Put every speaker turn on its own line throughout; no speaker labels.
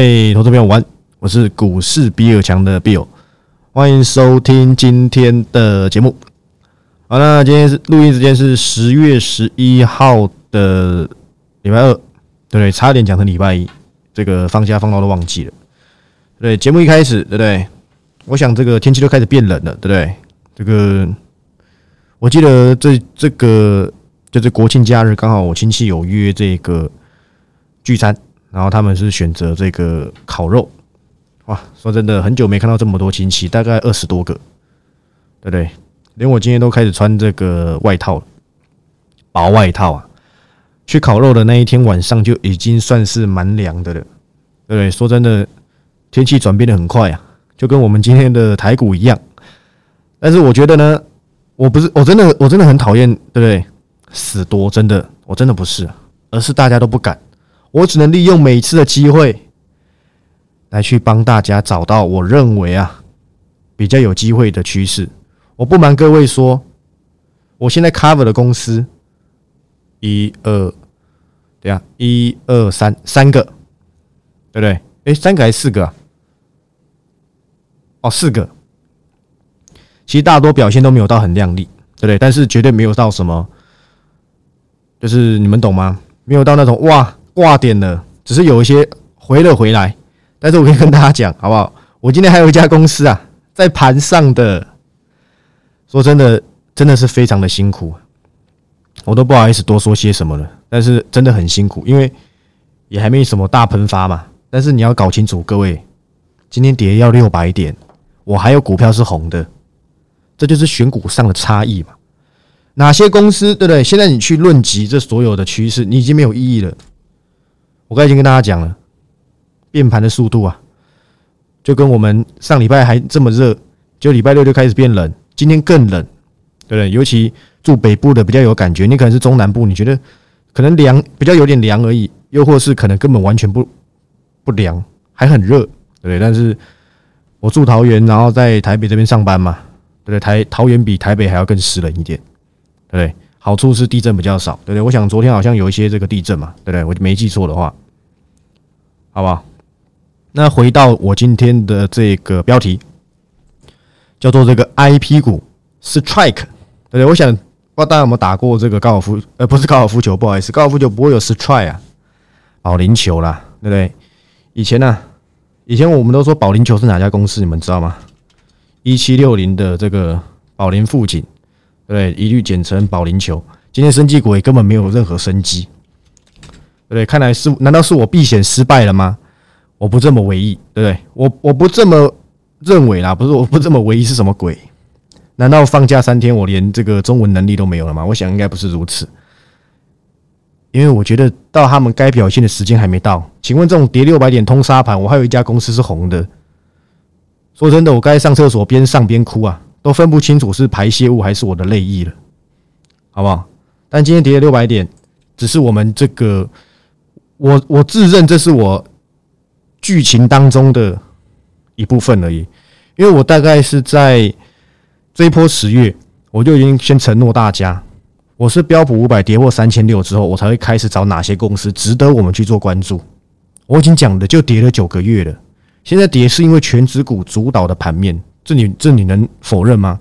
位投资朋友，晚，我是股市比尔强的 Bill，欢迎收听今天的节目。好，那今天是录音时间是十月十一号的礼拜二，对不对？差点讲成礼拜一，这个放假放到都忘记了。对，节目一开始，对不对？我想这个天气都开始变冷了，对不对？这个我记得这这个就是国庆假日，刚好我亲戚有约这个聚餐。然后他们是选择这个烤肉，哇！说真的，很久没看到这么多亲戚，大概二十多个，对不对？连我今天都开始穿这个外套了，薄外套啊。去烤肉的那一天晚上就已经算是蛮凉的了，对不对？说真的，天气转变的很快啊，就跟我们今天的台股一样。但是我觉得呢，我不是，我真的，我真的很讨厌，对不对？死多，真的，我真的不是，而是大家都不敢。我只能利用每次的机会，来去帮大家找到我认为啊比较有机会的趋势。我不瞒各位说，我现在 cover 的公司，一二，对啊，一二三三个，对不对？哎，三个还是四个啊？哦，四个。其实大多表现都没有到很亮丽，对不对？但是绝对没有到什么，就是你们懂吗？没有到那种哇。挂点了，只是有一些回了回来，但是我可以跟大家讲，好不好？我今天还有一家公司啊，在盘上的，说真的，真的是非常的辛苦，我都不好意思多说些什么了。但是真的很辛苦，因为也还没什么大喷发嘛。但是你要搞清楚，各位，今天跌要六百点，我还有股票是红的，这就是选股上的差异嘛。哪些公司，对不对？现在你去论及这所有的趋势，你已经没有意义了。我刚才已经跟大家讲了，变盘的速度啊，就跟我们上礼拜还这么热，就礼拜六就开始变冷，今天更冷，对不对？尤其住北部的比较有感觉，你可能是中南部，你觉得可能凉，比较有点凉而已，又或是可能根本完全不不凉，还很热，对不对？但是我住桃园，然后在台北这边上班嘛，对不对？台桃园比台北还要更湿冷一点，对不对？好处是地震比较少，对不对？我想昨天好像有一些这个地震嘛，对不对？我就没记错的话，好不好？那回到我今天的这个标题，叫做这个 IP 股 Strike，对不对？我想不知道大家有没有打过这个高尔夫？呃，不是高尔夫球，不好意思，高尔夫球不会有 Strike 啊，保龄球啦，对不对？以前呢，以前我们都说保龄球是哪家公司？你们知道吗？一七六零的这个保龄富锦。对，一律简称保龄球。今天生技股也根本没有任何生机，对？看来是，难道是我避险失败了吗？我不这么为意，对不对？我我不这么认为啦，不是我不这么为意是什么鬼？难道放假三天我连这个中文能力都没有了吗？我想应该不是如此，因为我觉得到他们该表现的时间还没到。请问这种跌六百点通杀盘，我还有一家公司是红的。说真的，我该上厕所边上边哭啊！都分不清楚是排泄物还是我的泪意了，好不好？但今天跌了六百点，只是我们这个，我我自认这是我剧情当中的一部分而已，因为我大概是在这一波十月，我就已经先承诺大家，我是标普五百跌破三千六之后，我才会开始找哪些公司值得我们去做关注。我已经讲的就跌了九个月了，现在跌是因为全指股主导的盘面。这你这你能否认吗？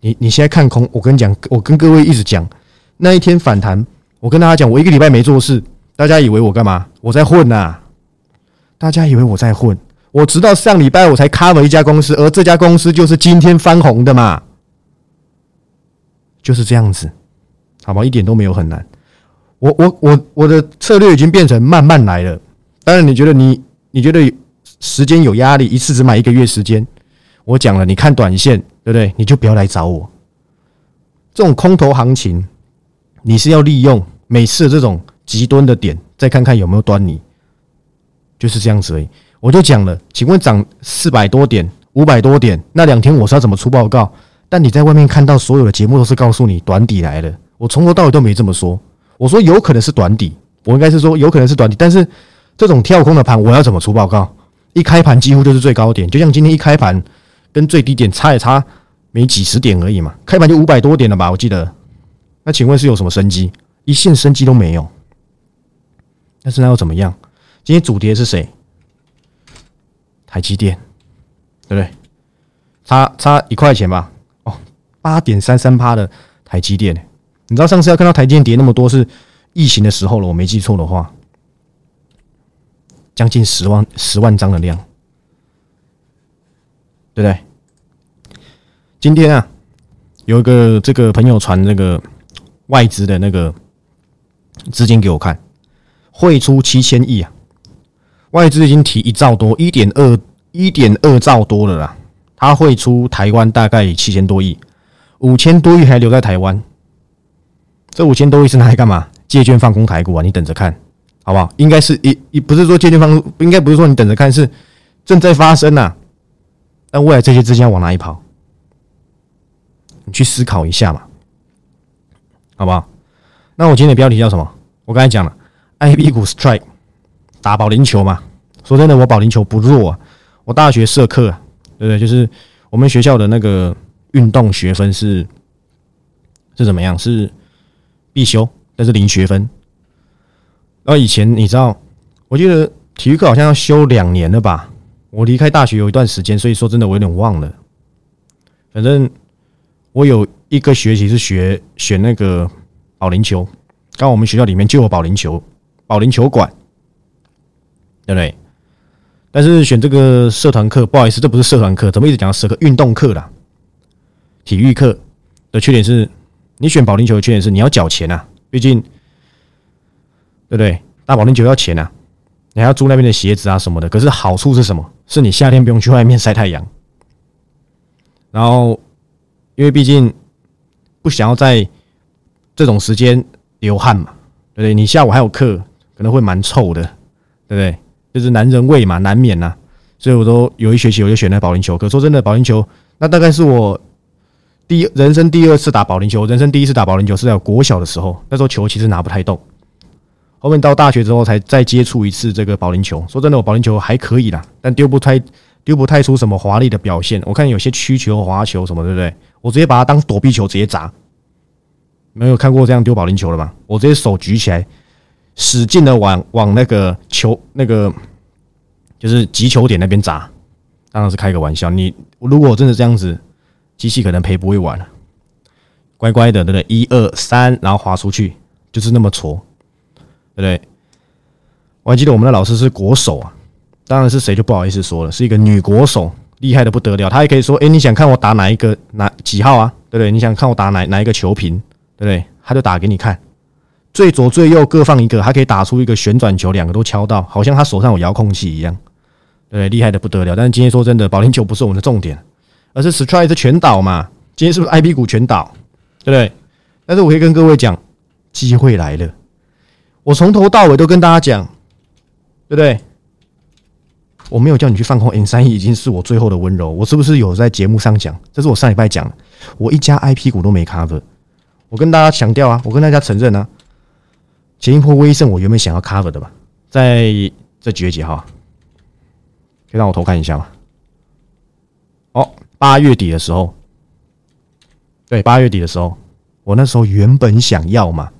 你你现在看空，我跟你讲，我跟各位一直讲，那一天反弹，我跟大家讲，我一个礼拜没做事，大家以为我干嘛？我在混呐！大家以为我在混，我直到上礼拜我才 cover 一家公司，而这家公司就是今天翻红的嘛，就是这样子，好吧，一点都没有很难。我我我我的策略已经变成慢慢来了。当然，你觉得你你觉得时间有压力，一次只买一个月时间。我讲了，你看短线，对不对？你就不要来找我。这种空头行情，你是要利用每次这种极端的点，再看看有没有端倪，就是这样子而已。我就讲了，请问涨四百多点、五百多点，那两天我是要怎么出报告？但你在外面看到所有的节目都是告诉你短底来了，我从头到尾都没这么说。我说有可能是短底，我应该是说有可能是短底，但是这种跳空的盘，我要怎么出报告？一开盘几乎就是最高点，就像今天一开盘。跟最低点差也差没几十点而已嘛，开盘就五百多点了吧？我记得。那请问是有什么生机？一线生机都没有。但是那又怎么样？今天主跌是谁？台积电，对不对？差差一块钱吧。哦，八点三三趴的台积电，你知道上次要看到台积电跌那么多是疫情的时候了，我没记错的话，将近十万十万张的量，对不对？今天啊，有一个这个朋友传那个外资的那个资金给我看，汇出七千亿啊，外资已经提一兆多，一点二一点二兆多了啦。他汇出台湾大概七千多亿，五千多亿还留在台湾。这五千多亿是拿来干嘛？借券放空台股啊？你等着看，好不好？应该是一一不是说借券放，应该不是说你等着看，是正在发生呐。那未来这些资金要往哪里跑？你去思考一下嘛，好不好？那我今天的标题叫什么？我刚才讲了，I B 股 strike 打保龄球嘛。说真的，我保龄球不弱啊。我大学社课。对不对？就是我们学校的那个运动学分是是怎么样？是必修，但是零学分。然后以前你知道，我记得体育课好像要修两年了吧？我离开大学有一段时间，所以说真的我有点忘了。反正我有一个学期是学选那个保龄球，刚我们学校里面就有保龄球保龄球馆，对不对？但是选这个社团课，不好意思，这不是社团课，怎么一直讲社课？运动课啦，体育课的缺点是，你选保龄球的缺点是你要缴钱啊，毕竟，对不对？打保龄球要钱啊，你还要租那边的鞋子啊什么的。可是好处是什么？是你夏天不用去外面晒太阳，然后因为毕竟不想要在这种时间流汗嘛，对不对？你下午还有课，可能会蛮臭的，对不对？就是男人味嘛，难免呐，所以我都有一学期我就选了保龄球。可说真的，保龄球那大概是我第人生第二次打保龄球。人生第一次打保龄球是在国小的时候，那时候球其实拿不太动。后面到大学之后才再接触一次这个保龄球。说真的，我保龄球还可以啦，但丢不太丢不太出什么华丽的表现。我看有些曲球、滑球什么，对不对？我直接把它当躲避球直接砸。没有看过这样丢保龄球的吗？我直接手举起来。使劲的往往那个球那个就是击球点那边砸，当然是开个玩笑。你如果真的这样子，机器可能赔不会完了。乖乖的，对不对？一二三，然后滑出去，就是那么挫，对不对？我还记得我们的老师是国手啊，当然是谁就不好意思说了，是一个女国手，厉害的不得了。她也可以说：“哎，你想看我打哪一个哪几号啊？对不对？你想看我打哪哪一个球瓶，对不对？他就打给你看。”最左最右各放一个，还可以打出一个旋转球，两个都敲到，好像他手上有遥控器一样，对，厉害的不得了。但是今天说真的，保龄球不是我们的重点，而是 strike 全倒嘛。今天是不是 I P 股全倒，对不对？但是我可以跟各位讲，机会来了。我从头到尾都跟大家讲，对不对？我没有叫你去放空 N 三一，已经是我最后的温柔。我是不是有在节目上讲？这是我上礼拜讲，我一家 I P 股都没 cover。我跟大家强调啊，我跟大家承认啊。前一波威盛，我原本想要 cover 的吧，在这几月几号？可以让我偷看一下吗？哦，八月底的时候，对，八月底的时候，我那时候原本想要嘛，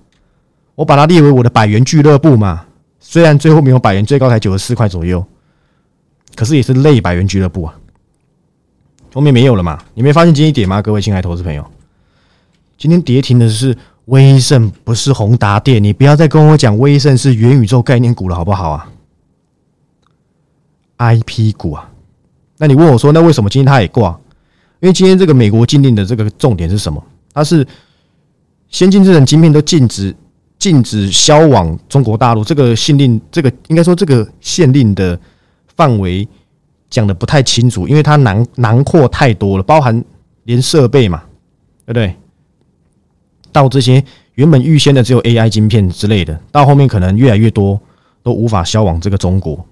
我把它列为我的百元俱乐部嘛。虽然最后没有百元，最高才九十四块左右，可是也是类百元俱乐部啊。后面没有了嘛？你没发现今天跌吗？各位亲爱投资朋友，今天跌停的是。威盛不是宏达电，你不要再跟我讲威盛是元宇宙概念股了，好不好啊？I P 股啊，那你问我说，那为什么今天它也挂？因为今天这个美国禁令的这个重点是什么？它是先进制程晶片都禁止禁止销往中国大陆，这个限令，这个应该说这个限令的范围讲的不太清楚，因为它囊囊括太多了，包含连设备嘛，对不对？到这些原本预先的只有 AI 晶片之类的，到后面可能越来越多都无法销往这个中国。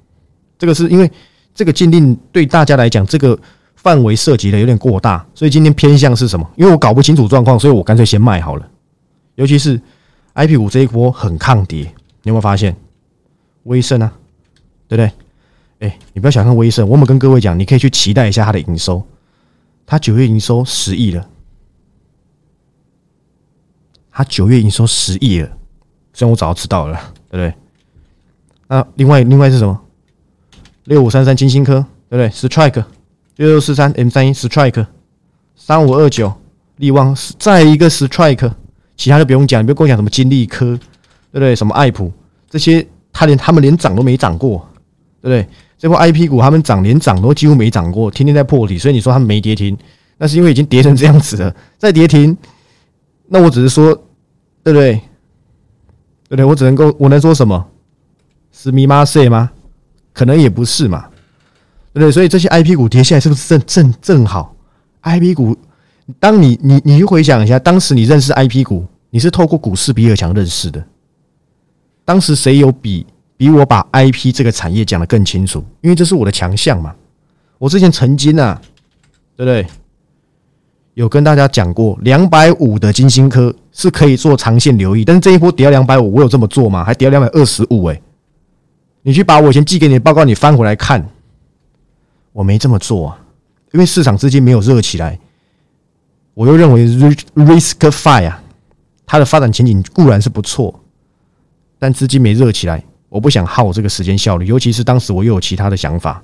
这个是因为这个禁令对大家来讲，这个范围涉及的有点过大，所以今天偏向是什么？因为我搞不清楚状况，所以我干脆先卖好了。尤其是 IP 五这一波很抗跌，你有没有发现？威盛啊，对不对？哎，你不要小看威盛，我们跟各位讲，你可以去期待一下它的营收，它九月营收十亿了。他九月营收十亿了，虽然我早就知道了，对不对？那另外另外是什么？六五三三金星科对不对？Strike 六六四三 M 三一 Strike 三五二九力旺再一个 Strike，其他就不用讲，你不要跟我讲什么金利科，对不对？什么爱普这些，他连他们连涨都没涨过，对不对？这波 IP 股他们涨连涨都几乎没涨过，天天在破底，所以你说他们没跌停，那是因为已经跌成这样子了，再跌停，那我只是说，对不对？对不对？我只能够我能说什么？是密码塞吗？可能也不是嘛，对不对？所以这些 IP 股跌下来是不是正正正好？IP 股，当你你你去回想一下，当时你认识 IP 股，你是透过股市比尔强认识的，当时谁有比？比我把 IP 这个产业讲的更清楚，因为这是我的强项嘛。我之前曾经啊，对不对？有跟大家讲过，两百五的金星科是可以做长线留意，但是这一波跌到两百五，我有这么做吗？还跌到两百二十五，哎，你去把我以前寄给你的报告你翻回来看，我没这么做啊，因为市场资金没有热起来。我又认为 Risk Fire 啊，它的发展前景固然是不错，但资金没热起来。我不想耗这个时间效率，尤其是当时我又有其他的想法。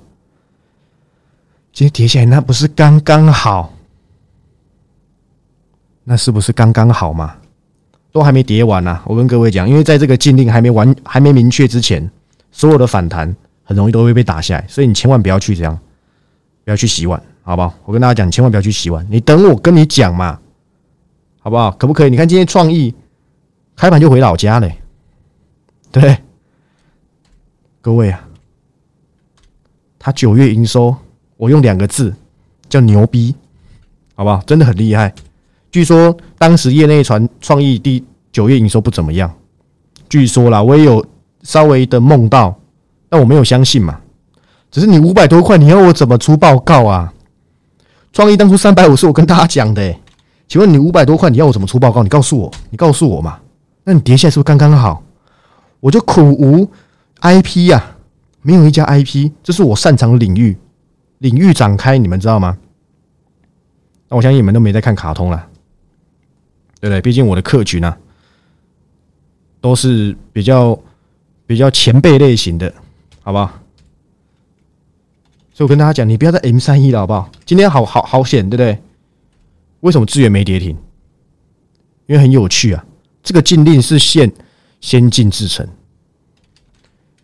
今天跌下来，那不是刚刚好？那是不是刚刚好嘛？都还没跌完呢。我跟各位讲，因为在这个禁令还没完、还没明确之前，所有的反弹很容易都会被打下来，所以你千万不要去这样，不要去洗碗，好不好？我跟大家讲，千万不要去洗碗。你等我跟你讲嘛，好不好？可不可以？你看今天创意开盘就回老家嘞，对。各位啊，他九月营收，我用两个字叫牛逼，好不好？真的很厉害。据说当时业内传创意第九月营收不怎么样，据说啦，我也有稍微的梦到，但我没有相信嘛。只是你五百多块，你要我怎么出报告啊？创意当初三百五是我跟大家讲的，请问你五百多块，你要我怎么出报告？你告诉我，你告诉我嘛。那你跌下来是不是刚刚好？我就苦无。I P 呀，没有一家 I P，这是我擅长的领域，领域展开，你们知道吗？那我相信你们都没在看卡通了，对不对？毕竟我的客群呢，都是比较比较前辈类型的，好不好？所以我跟大家讲，你不要再 M 三一了，好不好？今天好好好险，对不对？为什么资源没跌停？因为很有趣啊，这个禁令是限先进制成。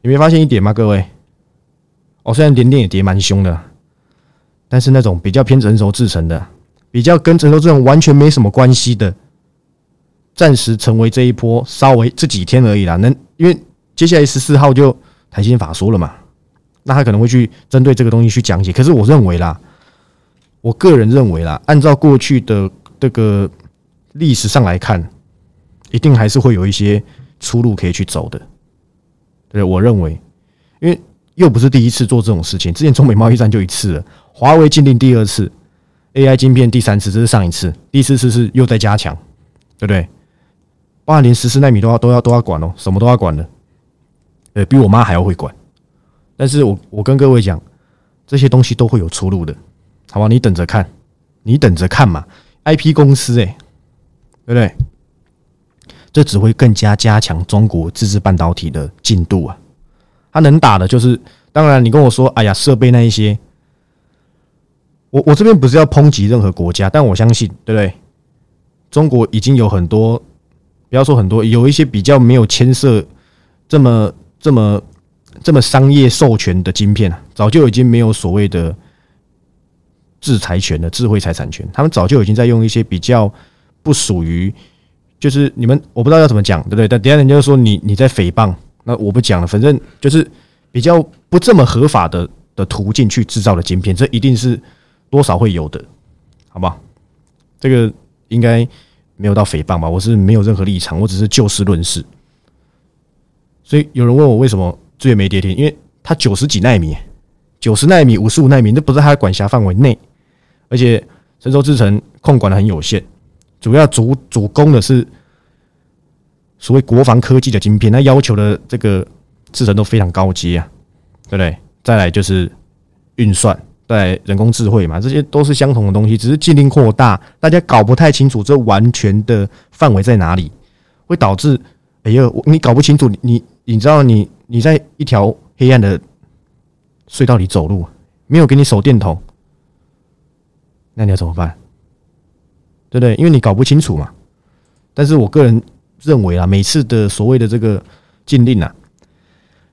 你没发现一点吗，各位？哦，虽然连电也跌蛮凶的，但是那种比较偏成熟制成的，比较跟成熟制成完全没什么关系的，暂时成为这一波稍微这几天而已啦。能因为接下来十四号就台新法说了嘛，那他可能会去针对这个东西去讲解。可是我认为啦，我个人认为啦，按照过去的这个历史上来看，一定还是会有一些出路可以去走的。对，我认为，因为又不是第一次做这种事情，之前中美贸易战就一次了，华为禁令第二次，AI 晶片第三次，这是上一次，第四次是又在加强，对不对？包含连十四纳米都要都要都要管哦，什么都要管的，呃，比我妈还要会管。但是我我跟各位讲，这些东西都会有出路的，好吧？你等着看，你等着看嘛，IP 公司，哎，对不对？这只会更加加强中国自制半导体的进度啊！它能打的就是，当然你跟我说，哎呀，设备那一些，我我这边不是要抨击任何国家，但我相信，对不对？中国已经有很多，不要说很多，有一些比较没有牵涉这么这么这么商业授权的晶片啊，早就已经没有所谓的制裁权的智慧财产权，他们早就已经在用一些比较不属于。就是你们，我不知道要怎么讲，对不对？但底下人家说你你在诽谤，那我不讲了。反正就是比较不这么合法的的途径去制造的晶片，这一定是多少会有的，好不好？这个应该没有到诽谤吧？我是没有任何立场，我只是就事论事。所以有人问我为什么资源没跌停，因为它九十几纳米，九十纳米、五十五纳米，那不是它的管辖范围内，而且成熟制程控管的很有限。主要主主攻的是所谓国防科技的晶片，那要求的这个制程都非常高阶啊，对不对？再来就是运算，对人工智慧嘛，这些都是相同的东西，只是禁令扩大，大家搞不太清楚这完全的范围在哪里，会导致哎呦，你搞不清楚，你你知道你你在一条黑暗的隧道里走路，没有给你手电筒，那你要怎么办？对不对？因为你搞不清楚嘛。但是我个人认为啊，每次的所谓的这个禁令啊，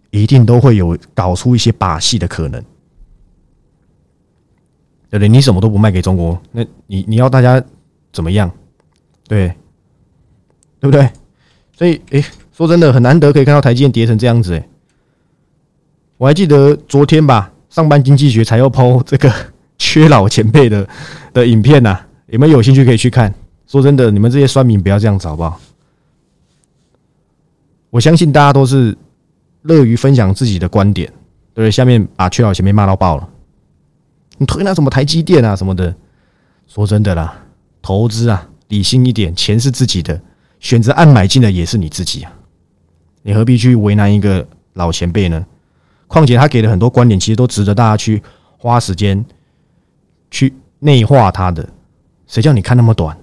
一定都会有搞出一些把戏的可能。对不对？你什么都不卖给中国，那你你要大家怎么样？对，对不对？所以，诶，说真的，很难得可以看到台积电跌成这样子，诶。我还记得昨天吧，上班经济学才要抛 这个缺老前辈的的影片呐，有没有有兴趣可以去看？说真的，你们这些酸民不要这样子好不好？我相信大家都是乐于分享自己的观点，对不对？下面把缺老前辈骂到爆了，你推那什么台积电啊什么的？说真的啦，投资啊，理性一点，钱是自己的，选择按买进的也是你自己啊，你何必去为难一个老前辈呢？况且他给了很多观点，其实都值得大家去花时间去内化他的。谁叫你看那么短？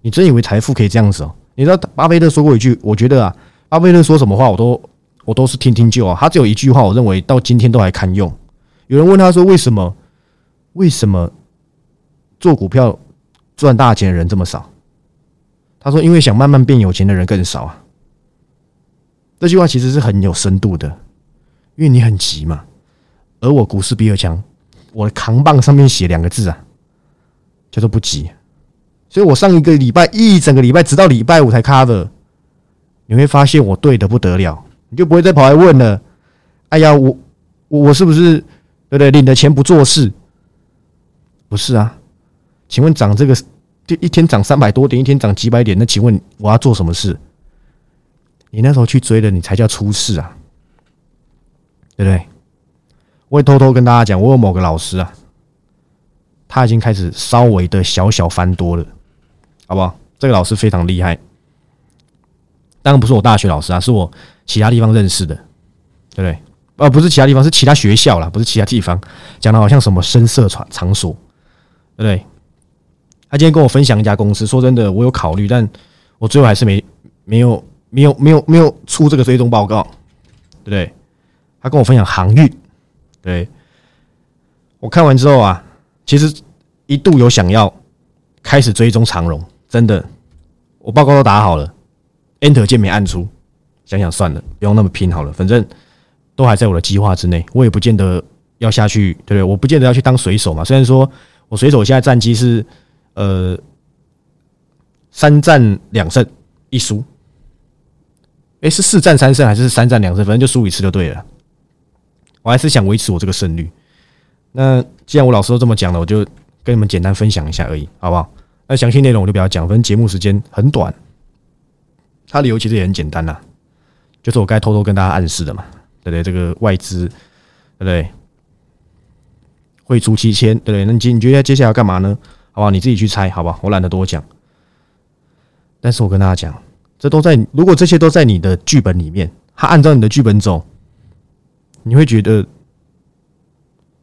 你真以为财富可以这样子哦？你知道巴菲特说过一句，我觉得啊，巴菲特说什么话我都我都是听听就啊。他只有一句话，我认为到今天都还堪用。有人问他说：“为什么？为什么做股票赚大钱的人这么少？”他说：“因为想慢慢变有钱的人更少啊。”这句话其实是很有深度的。因为你很急嘛，而我股市比尔强，我的扛棒上面写两个字啊，叫做不急。所以我上一个礼拜一整个礼拜，直到礼拜五才 cover。你会发现我对的不得了，你就不会再跑来问了。哎呀，我我我是不是对不对？领的钱不做事？不是啊，请问涨这个就一天涨三百多点，一天涨几百点，那请问我要做什么事？你那时候去追的，你才叫出事啊！对不对？我会偷偷跟大家讲，我有某个老师啊，他已经开始稍微的小小翻多了，好不好？这个老师非常厉害，当然不是我大学老师啊，是我其他地方认识的，对不对？呃，不是其他地方，是其他学校啦，不是其他地方。讲的好像什么深色场场所，对不对？他今天跟我分享一家公司，说真的，我有考虑，但我最后还是没没有没有没有没有出这个追踪报告，对不对？他跟我分享航运，对我看完之后啊，其实一度有想要开始追踪长荣，真的，我报告都打好了，Enter 键没按出，想想算了，不用那么拼好了，反正都还在我的计划之内，我也不见得要下去，对不对？我不见得要去当水手嘛，虽然说我水手现在战绩是呃三战两胜一输，诶，是四战三胜还是三战两胜？反正就输一次就对了。我还是想维持我这个胜率。那既然我老师都这么讲了，我就跟你们简单分享一下而已，好不好？那详细内容我就不要讲，反正节目时间很短。它理由其实也很简单呐，就是我该偷偷跟大家暗示的嘛，对不对？这个外资，对不对？会出七千，对不对？那你你觉得接下来要干嘛呢？好不好？你自己去猜，好吧？我懒得多讲。但是我跟大家讲，这都在如果这些都在你的剧本里面，他按照你的剧本走。你会觉得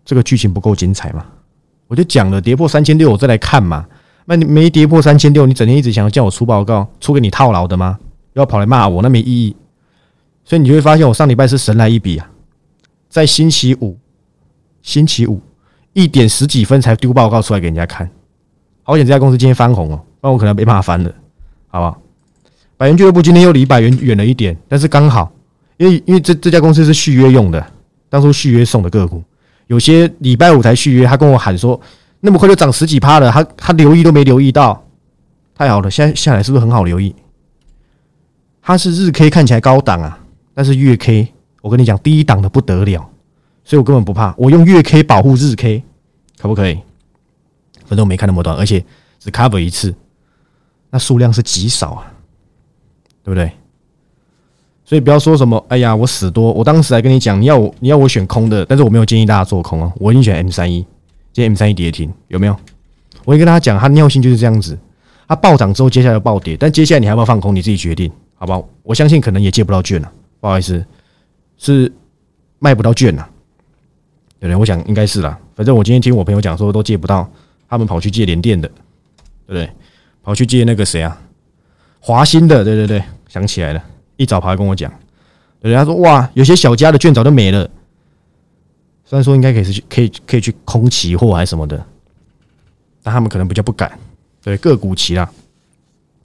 这个剧情不够精彩吗？我就讲了，跌破三千六，我再来看嘛。那你没跌破三千六，你整天一直想要叫我出报告，出给你套牢的吗？要跑来骂我，那没意义。所以你就会发现，我上礼拜是神来一笔啊，在星期五，星期五一点十几分才丢报告出来给人家看。好险这家公司今天翻红哦，不然我可能没办法翻了，好不好？百元俱乐部今天又离百元远了一点，但是刚好，因为因为这这家公司是续约用的。当初续约送的个股，有些礼拜五才续约，他跟我喊说，那么快就涨十几趴了，他他留意都没留意到，太好了，现在下来是不是很好留意？它是日 K 看起来高档啊，但是月 K 我跟你讲低档的不得了，所以我根本不怕，我用月 K 保护日 K，可不可以？反正我没看那么短，而且只 cover 一次，那数量是极少啊，对不对？所以不要说什么，哎呀，我死多！我当时还跟你讲，你要我你要我选空的，但是我没有建议大家做空啊，我已经选 M 三一，今天 M 三一跌停，有没有？我会跟大家讲，它尿性就是这样子，它暴涨之后接下来暴跌，但接下来你还要不要放空，你自己决定，好不好？我相信可能也借不到券了，不好意思，是卖不到券了，对不对？我想应该是啦，反正我今天听我朋友讲说都借不到，他们跑去借联电的，对不对？跑去借那个谁啊，华兴的，对对对，想起来了。一早跑来跟我讲，人家说哇，有些小家的券早就没了。虽然说应该可以是去可以可以去空期货还是什么的，但他们可能比较不敢。对个股期啦，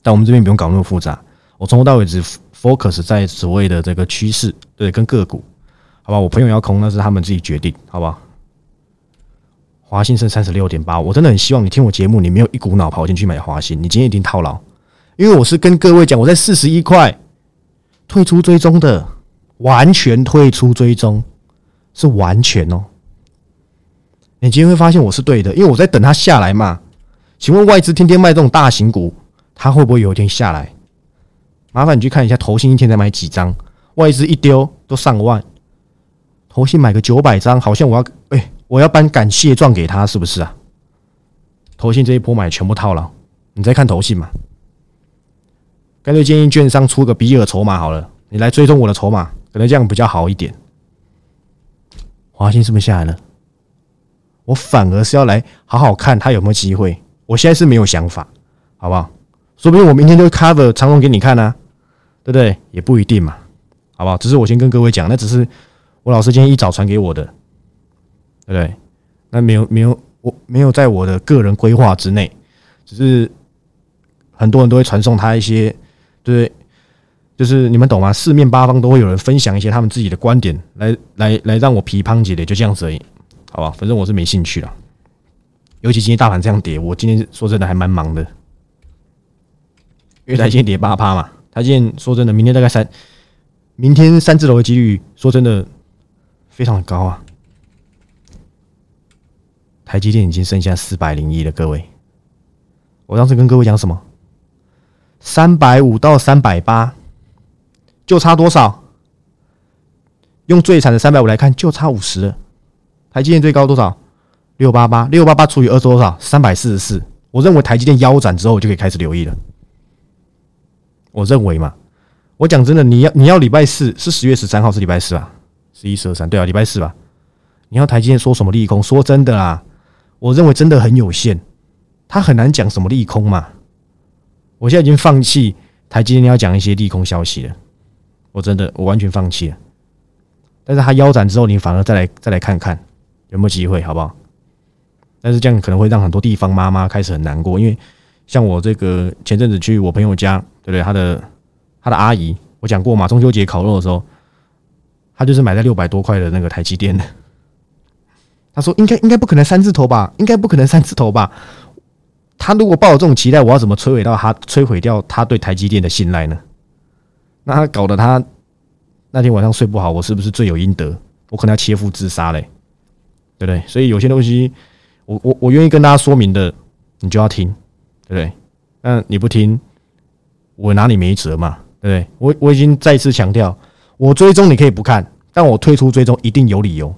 但我们这边不用搞那么复杂。我从头到尾只 focus 在所谓的这个趋势，对，跟个股，好吧？我朋友要空，那是他们自己决定，好吧？华兴剩三十六点八，我真的很希望你听我节目，你没有一股脑跑进去买华兴，你今天一定套牢，因为我是跟各位讲，我在四十一块退出追踪的，完全退出追踪，是完全哦。你今天会发现我是对的，因为我在等它下来嘛。请问外资天天卖这种大型股，它会不会有一天下来？麻烦你去看一下，投信一天才买几张，外资一丢都上万，投信买个九百张，好像我要哎，我要颁感谢状给他，是不是啊？投信这一波买全部套牢，你再看投信嘛。干脆建议券商出个比尔筹码好了，你来追踪我的筹码，可能这样比较好一点。华兴是不是下来了？我反而是要来好好看他有没有机会。我现在是没有想法，好不好？说不定我明天就 cover 长龙给你看呢，对不对？也不一定嘛，好不好？只是我先跟各位讲，那只是我老师今天一早传给我的，对不对？那没有没有，我没有在我的个人规划之内，只是很多人都会传送他一些，对，就是你们懂吗？四面八方都会有人分享一些他们自己的观点，来来来让我批判解的，就这样子而已，好吧？反正我是没兴趣了。尤其今天大盘这样跌，我今天说真的还蛮忙的，因为台今天跌八趴嘛。台今天说真的，明天大概三，明天三字头的几率，说真的非常的高啊。台积电已经剩下四百零一了，各位，我当时跟各位讲什么？三百五到三百八，就差多少？用最惨的三百五来看，就差五十。台积电最高多少？六八八六八八除以二是多少？三百四十四。我认为台积电腰斩之后就可以开始留意了。我认为嘛，我讲真的，你要你要礼拜四是十月十三号是礼拜四吧？十一、十二、三，对啊，礼拜四吧。你要台积电说什么利空？说真的啦，我认为真的很有限，他很难讲什么利空嘛。我现在已经放弃台积电要讲一些利空消息了，我真的我完全放弃了。但是他腰斩之后，你反而再来再来看看有没有机会，好不好？但是这样可能会让很多地方妈妈开始很难过，因为像我这个前阵子去我朋友家，对不对？他的他的阿姨，我讲过嘛，中秋节烤肉的时候，他就是买在六百多块的那个台积电的。他说：“应该应该不可能三字头吧？应该不可能三字头吧？他如果抱有这种期待，我要怎么摧毁到他摧毁掉他对台积电的信赖呢？那他搞得他那天晚上睡不好，我是不是罪有应得？我可能要切腹自杀嘞，对不对？所以有些东西。”我我我愿意跟大家说明的，你就要听，对不对？那你不听，我拿你没辙嘛，对不对？我我已经再次强调，我追踪你可以不看，但我退出追踪一定有理由。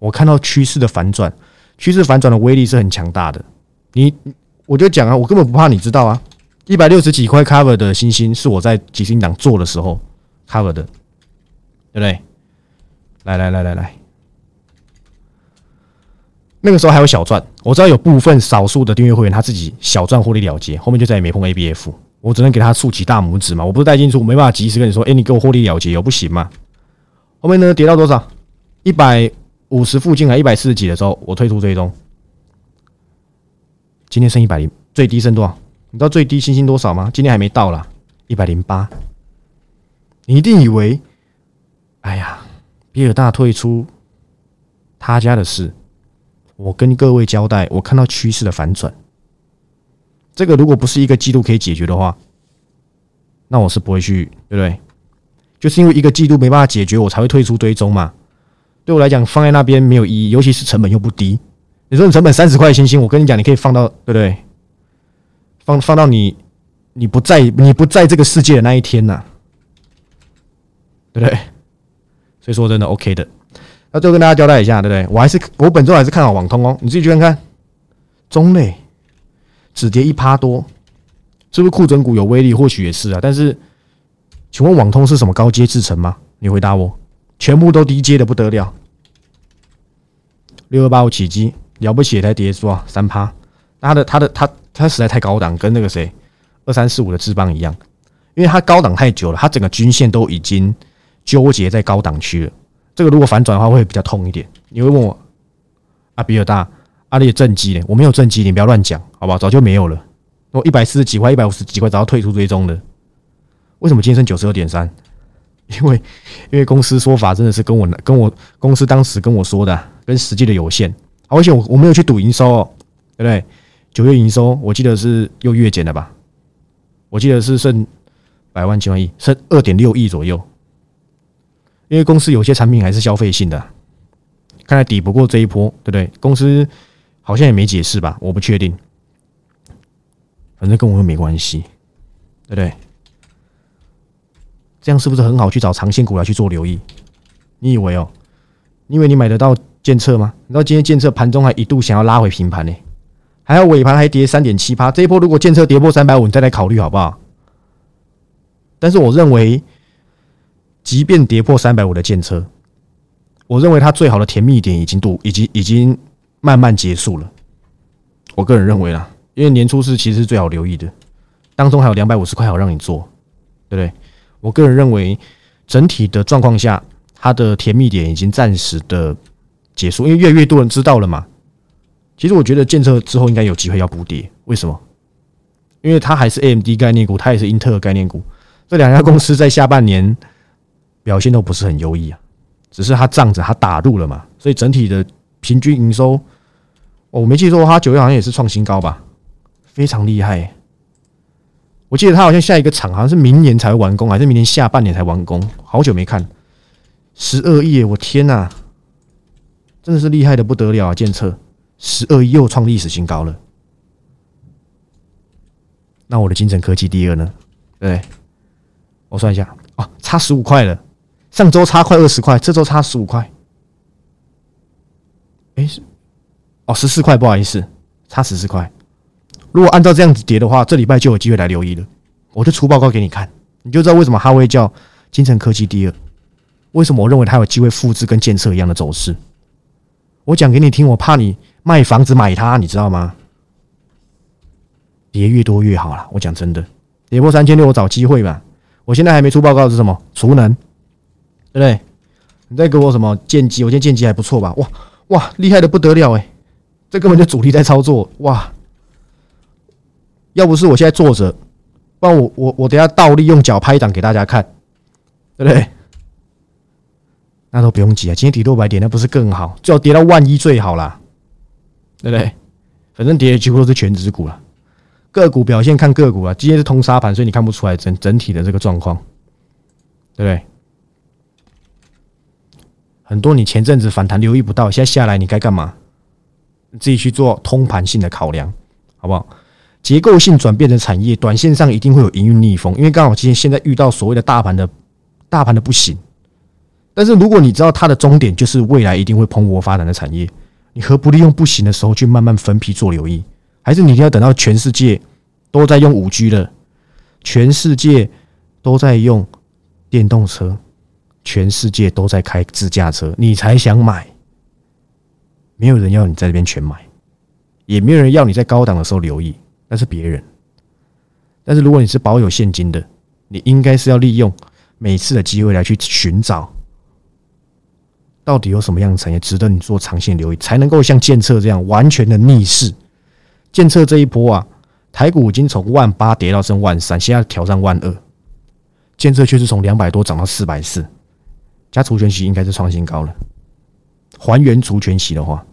我看到趋势的反转，趋势反转的威力是很强大的。你我就讲啊，我根本不怕你知道啊，一百六十几块 cover 的星星是我在几星档做的时候 cover 的，对不对？来来来来来。那个时候还有小赚，我知道有部分少数的订阅会员他自己小赚获利了结，后面就再也没碰 ABF，我只能给他竖起大拇指嘛。我不是带进出，没办法及时跟你说，哎，你给我获利了结，有不行吗？后面呢跌到多少？一百五十附近还，一百四十几的时候，我退出追踪。今天剩一百零，最低剩多少？你知道最低星星多少吗？今天还没到啦，一百零八。你一定以为，哎呀，比尔大退出，他家的事。我跟各位交代，我看到趋势的反转，这个如果不是一个季度可以解决的话，那我是不会去，对不对？就是因为一个季度没办法解决，我才会退出追踪嘛。对我来讲，放在那边没有意义，尤其是成本又不低。你说你成本三十块星星，我跟你讲，你可以放到，对不对？放放到你你不在你不在这个世界的那一天呐，对不对？所以说真的 OK 的。那最后跟大家交代一下，对不对？我还是我本周还是看好网通哦，你自己去看看。中类只跌一趴多，是不是库存股有威力？或许也是啊。但是，请问网通是什么高阶制程吗？你回答我，全部都低阶的不得了。六二八五起机了不起，才跌是吧？三趴。他的他的他他实在太高档，跟那个谁二三四五的智邦一样，因为它高档太久了，它整个均线都已经纠结在高档区了。这个如果反转的话会比较痛一点。你会问我啊，比尔大，阿里的正机呢？我没有正绩，你不要乱讲，好不好？早就没有了。我一百四十几块，一百五十几块，早要退出追踪了。为什么今天剩九十二点三？因为因为公司说法真的是跟我跟我公司当时跟我说的，跟实际的有限。而且我我没有去赌营收，哦，对不对？九月营收我记得是又月减了吧？我记得是剩百万千万亿，剩二点六亿左右。因为公司有些产品还是消费性的，看来抵不过这一波，对不对？公司好像也没解释吧？我不确定，反正跟我又没关系，对不对？这样是不是很好去找长线股来去做留意？你以为哦？你以为你买得到建测吗？你知道今天建测盘中还一度想要拉回平盘呢，还要尾盘还跌三点七八。这一波如果建测跌破三百五，你再来考虑好不好？但是我认为，即便跌破三百五的建测，我认为它最好的甜蜜点已经度，已经已经慢慢结束了。我个人认为啦，因为年初是其实是最好留意的，当中还有两百五十块好让你做，对不对？我个人认为，整体的状况下，它的甜蜜点已经暂时的结束，因为越来越多人知道了嘛。其实我觉得建设之后应该有机会要补跌，为什么？因为它还是 AMD 概念股，它也是英特尔概念股，这两家公司在下半年表现都不是很优异啊。只是它仗着它打入了嘛，所以整体的平均营收，我没记错，它九月好像也是创新高吧，非常厉害。我记得他好像下一个厂好像是明年才完工，还是明年下半年才完工？好久没看，十二亿！我天哪，真的是厉害的不得了啊！建测十二亿又创历史新高了。那我的精神科技第二呢？对，我算一下，哦，差十五块了。上周差快二十块，这周差十五块。哎，哦，十四块，不好意思，差十四块。如果按照这样子跌的话，这礼拜就有机会来留意了。我就出报告给你看，你就知道为什么哈威叫金城科技第二。为什么我认为它有机会复制跟建设一样的走势？我讲给你听，我怕你卖房子买它，你知道吗？跌越多越好了。我讲真的，跌破三千六，我找机会吧。我现在还没出报告是什么？储能，对不对？你再给我什么剑机？我今天剑机还不错吧？哇哇，厉害的不得了哎！这根本就主力在操作哇！要不是我现在坐着，不然我我我等下倒立用脚拍档给大家看，对不对？那都不用急啊，今天跌六百点，那不是更好？最好跌到万一最好啦，对不对？反正跌的几乎都是全指股了，个股表现看个股啊。今天是通杀盘，所以你看不出来整整体的这个状况，对不对？很多你前阵子反弹留意不到，现在下来你该干嘛？你自己去做通盘性的考量，好不好？结构性转变的产业，短线上一定会有营运逆风，因为刚好今天现在遇到所谓的大盘的大盘的不行。但是如果你知道它的终点就是未来一定会蓬勃发展的产业，你何不利用不行的时候去慢慢分批做留意？还是你一定要等到全世界都在用五 G 了，全世界都在用电动车，全世界都在开自驾车，你才想买？没有人要你在这边全买，也没有人要你在高档的时候留意。那是别人，但是如果你是保有现金的，你应该是要利用每次的机会来去寻找，到底有什么样的产业值得你做长线留意，才能够像建测这样完全的逆势。建测这一波啊，台股已经从万八跌到剩万三，现在挑战万二，建设却是从两百多涨到四百四，加除权息应该是创新高了。还原除权息的话，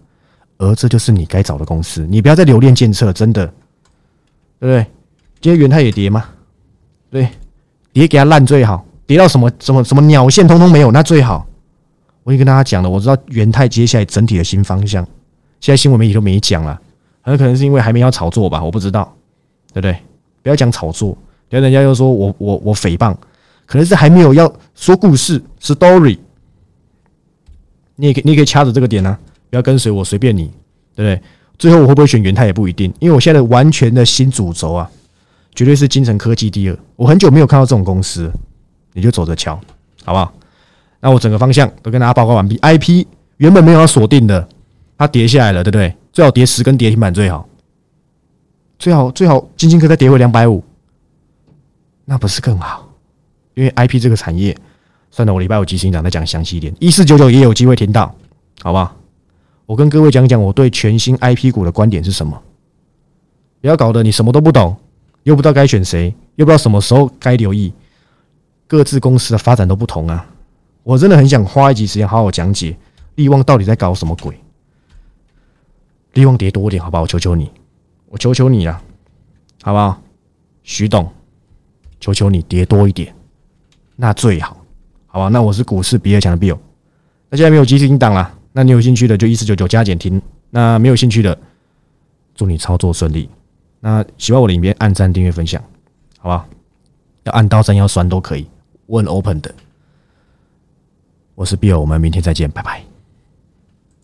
而这就是你该找的公司，你不要再留恋建测，真的。对不对？今天元泰也跌吗？对，跌给它烂最好，跌到什么什么什么鸟线通通没有，那最好。我已经跟大家讲了，我知道元泰接下来整体的新方向，现在新闻媒体都没讲了，很可能是因为还没要炒作吧，我不知道，对不对？不要讲炒作，等下人家又说我我我诽谤，可能是还没有要说故事 story。你也可以，你也可以掐着这个点呢，不要跟随我，随便你，对不对？最后我会不会选元泰也不一定，因为我现在完全的新主轴啊，绝对是金城科技第二。我很久没有看到这种公司，你就走着瞧，好不好？那我整个方向都跟大家报告完毕。I P 原本没有要锁定的，它跌下来了，对不对？最好跌十根跌停板最好，最好最好金星科再跌回两百五，那不是更好？因为 I P 这个产业，算了，我礼拜五即行长再讲详细一点。一四九九也有机会听到，好不好？我跟各位讲讲我对全新 IP 股的观点是什么。不要搞得你什么都不懂，又不知道该选谁，又不知道什么时候该留意。各自公司的发展都不同啊！我真的很想花一集时间好好讲解利旺到底在搞什么鬼。利旺跌多一点，好吧？我求求你，我求求你了，好不好？徐董，求求你跌多一点，那最好，好吧？那我是股市比尔强的 Bill，那现在没有基金档了，那你有兴趣的就一四九九加减听，那没有兴趣的，祝你操作顺利。那喜欢我的影片，按赞、订阅、分享，好吧？要按刀山要酸都可以，问 open 的。我是 Bill，我们明天再见，拜拜。